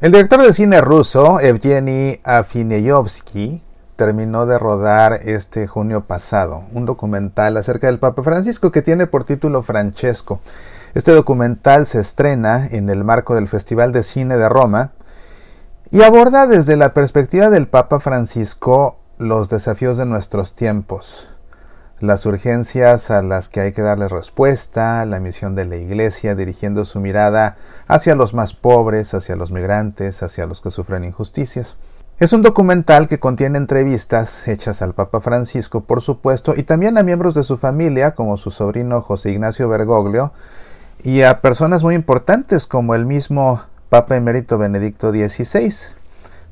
El director de cine ruso, Evgeny Afineyovsky, terminó de rodar este junio pasado un documental acerca del Papa Francisco que tiene por título Francesco. Este documental se estrena en el marco del Festival de Cine de Roma y aborda desde la perspectiva del Papa Francisco los desafíos de nuestros tiempos, las urgencias a las que hay que darles respuesta, la misión de la Iglesia dirigiendo su mirada hacia los más pobres, hacia los migrantes, hacia los que sufren injusticias. Es un documental que contiene entrevistas hechas al Papa Francisco, por supuesto, y también a miembros de su familia, como su sobrino José Ignacio Bergoglio, y a personas muy importantes como el mismo Papa Emérito Benedicto XVI.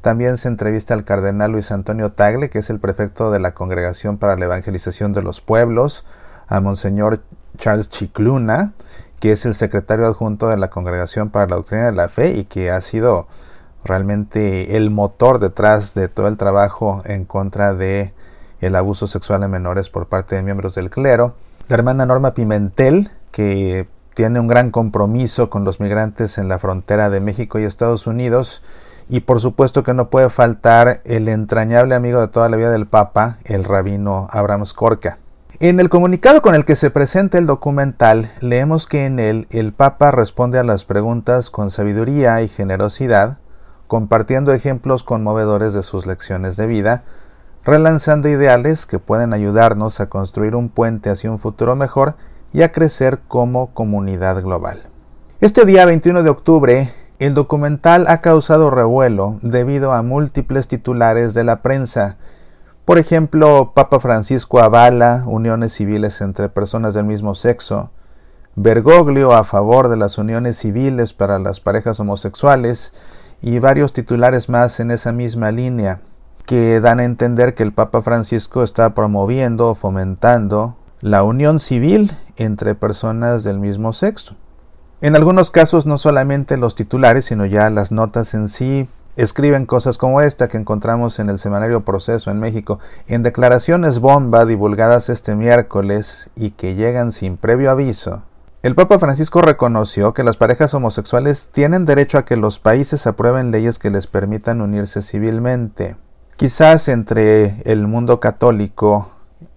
También se entrevista al cardenal Luis Antonio Tagle, que es el prefecto de la Congregación para la Evangelización de los Pueblos, a Monseñor Charles Chicluna, que es el secretario adjunto de la Congregación para la Doctrina de la Fe y que ha sido realmente el motor detrás de todo el trabajo en contra de el abuso sexual en menores por parte de miembros del clero. La hermana Norma Pimentel, que tiene un gran compromiso con los migrantes en la frontera de México y Estados Unidos. Y por supuesto que no puede faltar el entrañable amigo de toda la vida del Papa, el rabino Abraham Skorka. En el comunicado con el que se presenta el documental, leemos que en él el Papa responde a las preguntas con sabiduría y generosidad, compartiendo ejemplos conmovedores de sus lecciones de vida, relanzando ideales que pueden ayudarnos a construir un puente hacia un futuro mejor y a crecer como comunidad global. Este día 21 de octubre, el documental ha causado revuelo debido a múltiples titulares de la prensa. Por ejemplo, Papa Francisco avala uniones civiles entre personas del mismo sexo, Bergoglio a favor de las uniones civiles para las parejas homosexuales, y varios titulares más en esa misma línea que dan a entender que el Papa Francisco está promoviendo o fomentando la unión civil entre personas del mismo sexo. En algunos casos no solamente los titulares, sino ya las notas en sí escriben cosas como esta que encontramos en el semanario Proceso en México, en declaraciones bomba divulgadas este miércoles y que llegan sin previo aviso, el Papa Francisco reconoció que las parejas homosexuales tienen derecho a que los países aprueben leyes que les permitan unirse civilmente. Quizás entre el mundo católico,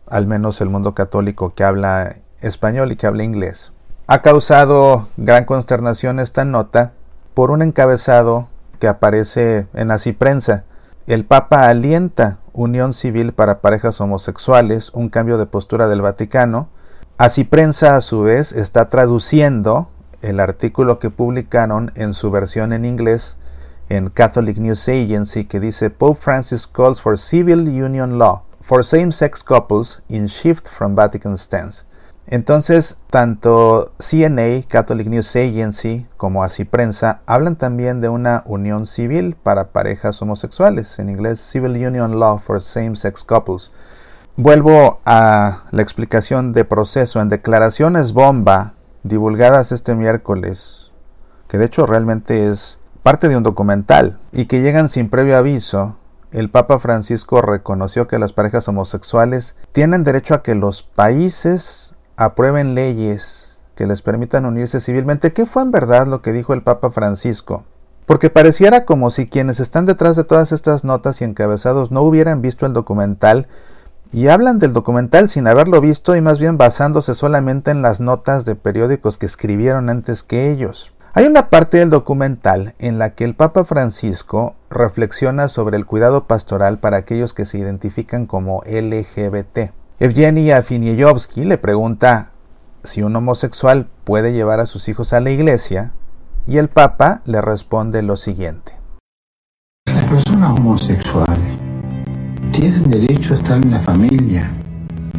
al menos el mundo católico que habla español y que habla inglés, ha causado gran consternación esta nota por un encabezado que aparece en Así Prensa. El Papa alienta unión civil para parejas homosexuales, un cambio de postura del Vaticano, Así Prensa a su vez está traduciendo el artículo que publicaron en su versión en inglés en Catholic News Agency que dice Pope Francis calls for civil union law for same-sex couples in shift from Vatican stance. Entonces, tanto CNA, Catholic News Agency, como Así Prensa hablan también de una unión civil para parejas homosexuales, en inglés Civil Union Law for Same-Sex Couples. Vuelvo a la explicación de proceso en declaraciones bomba divulgadas este miércoles, que de hecho realmente es parte de un documental y que llegan sin previo aviso. El Papa Francisco reconoció que las parejas homosexuales tienen derecho a que los países aprueben leyes que les permitan unirse civilmente. ¿Qué fue en verdad lo que dijo el Papa Francisco? Porque pareciera como si quienes están detrás de todas estas notas y encabezados no hubieran visto el documental y hablan del documental sin haberlo visto y más bien basándose solamente en las notas de periódicos que escribieron antes que ellos. Hay una parte del documental en la que el Papa Francisco reflexiona sobre el cuidado pastoral para aquellos que se identifican como LGBT. Evgeny Afinieyovsky le pregunta si un homosexual puede llevar a sus hijos a la iglesia y el Papa le responde lo siguiente. Las personas homosexuales tienen derecho a estar en la familia.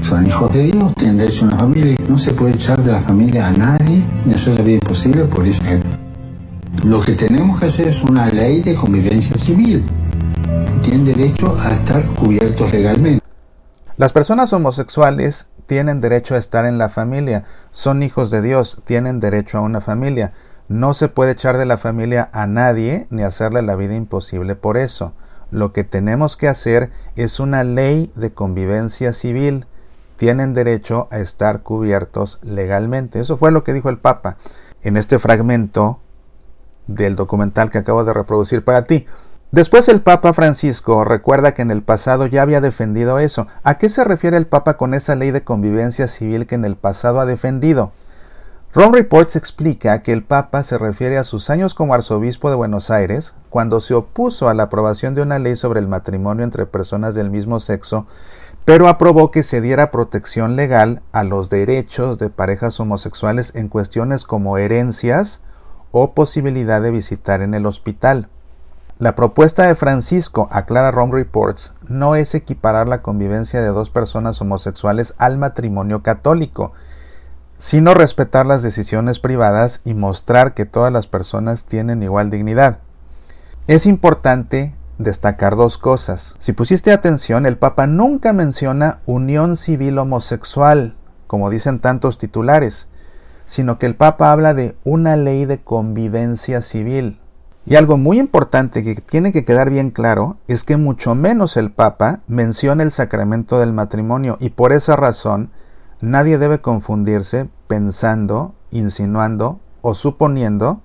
Son hijos de Dios, tienen derecho a una familia no se puede echar de la familia a nadie, ni hacer la vida imposible por eso. Lo que tenemos que hacer es una ley de convivencia civil. Tienen derecho a estar cubiertos legalmente. Las personas homosexuales tienen derecho a estar en la familia, son hijos de Dios, tienen derecho a una familia. No se puede echar de la familia a nadie ni hacerle la vida imposible por eso lo que tenemos que hacer es una ley de convivencia civil. Tienen derecho a estar cubiertos legalmente. Eso fue lo que dijo el Papa. En este fragmento del documental que acabo de reproducir para ti. Después el Papa Francisco recuerda que en el pasado ya había defendido eso. ¿A qué se refiere el Papa con esa ley de convivencia civil que en el pasado ha defendido? Ron Reports explica que el Papa se refiere a sus años como arzobispo de Buenos Aires, cuando se opuso a la aprobación de una ley sobre el matrimonio entre personas del mismo sexo, pero aprobó que se diera protección legal a los derechos de parejas homosexuales en cuestiones como herencias o posibilidad de visitar en el hospital. La propuesta de Francisco, aclara Rome Reports, no es equiparar la convivencia de dos personas homosexuales al matrimonio católico, sino respetar las decisiones privadas y mostrar que todas las personas tienen igual dignidad. Es importante destacar dos cosas. Si pusiste atención, el Papa nunca menciona unión civil homosexual, como dicen tantos titulares, sino que el Papa habla de una ley de convivencia civil. Y algo muy importante que tiene que quedar bien claro es que mucho menos el Papa menciona el sacramento del matrimonio y por esa razón nadie debe confundirse pensando, insinuando o suponiendo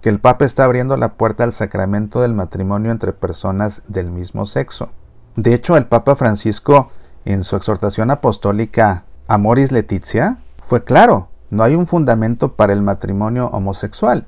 que el Papa está abriendo la puerta al sacramento del matrimonio entre personas del mismo sexo. De hecho, el Papa Francisco, en su exhortación apostólica Amoris Letizia, fue claro, no hay un fundamento para el matrimonio homosexual.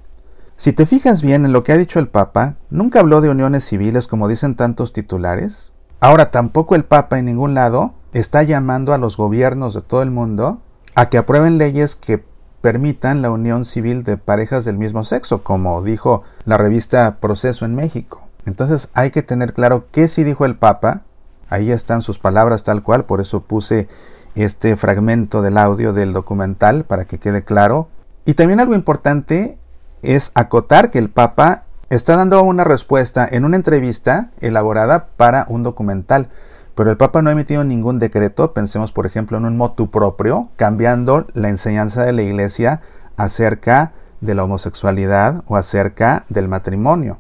Si te fijas bien en lo que ha dicho el Papa, nunca habló de uniones civiles como dicen tantos titulares. Ahora tampoco el Papa en ningún lado está llamando a los gobiernos de todo el mundo a que aprueben leyes que permitan la unión civil de parejas del mismo sexo, como dijo la revista Proceso en México. Entonces hay que tener claro qué sí dijo el Papa. Ahí están sus palabras tal cual, por eso puse este fragmento del audio del documental para que quede claro. Y también algo importante es acotar que el Papa está dando una respuesta en una entrevista elaborada para un documental. Pero el Papa no ha emitido ningún decreto, pensemos por ejemplo en un motu propio, cambiando la enseñanza de la Iglesia acerca de la homosexualidad o acerca del matrimonio.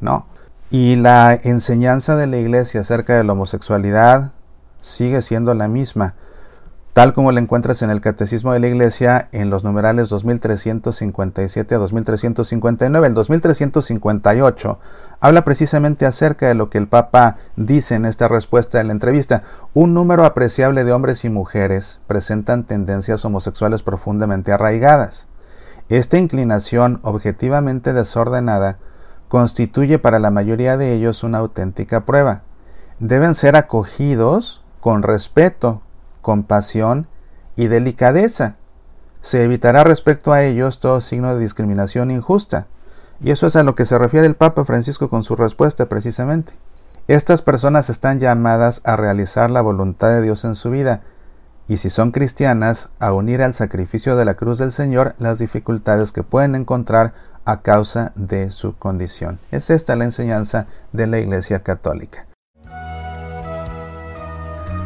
No. Y la enseñanza de la Iglesia acerca de la homosexualidad sigue siendo la misma tal como la encuentras en el Catecismo de la Iglesia en los numerales 2357 a 2359. El 2358 habla precisamente acerca de lo que el Papa dice en esta respuesta de la entrevista. Un número apreciable de hombres y mujeres presentan tendencias homosexuales profundamente arraigadas. Esta inclinación objetivamente desordenada constituye para la mayoría de ellos una auténtica prueba. Deben ser acogidos con respeto compasión y delicadeza. Se evitará respecto a ellos todo signo de discriminación injusta. Y eso es a lo que se refiere el Papa Francisco con su respuesta precisamente. Estas personas están llamadas a realizar la voluntad de Dios en su vida, y si son cristianas, a unir al sacrificio de la cruz del Señor las dificultades que pueden encontrar a causa de su condición. Es esta la enseñanza de la Iglesia Católica.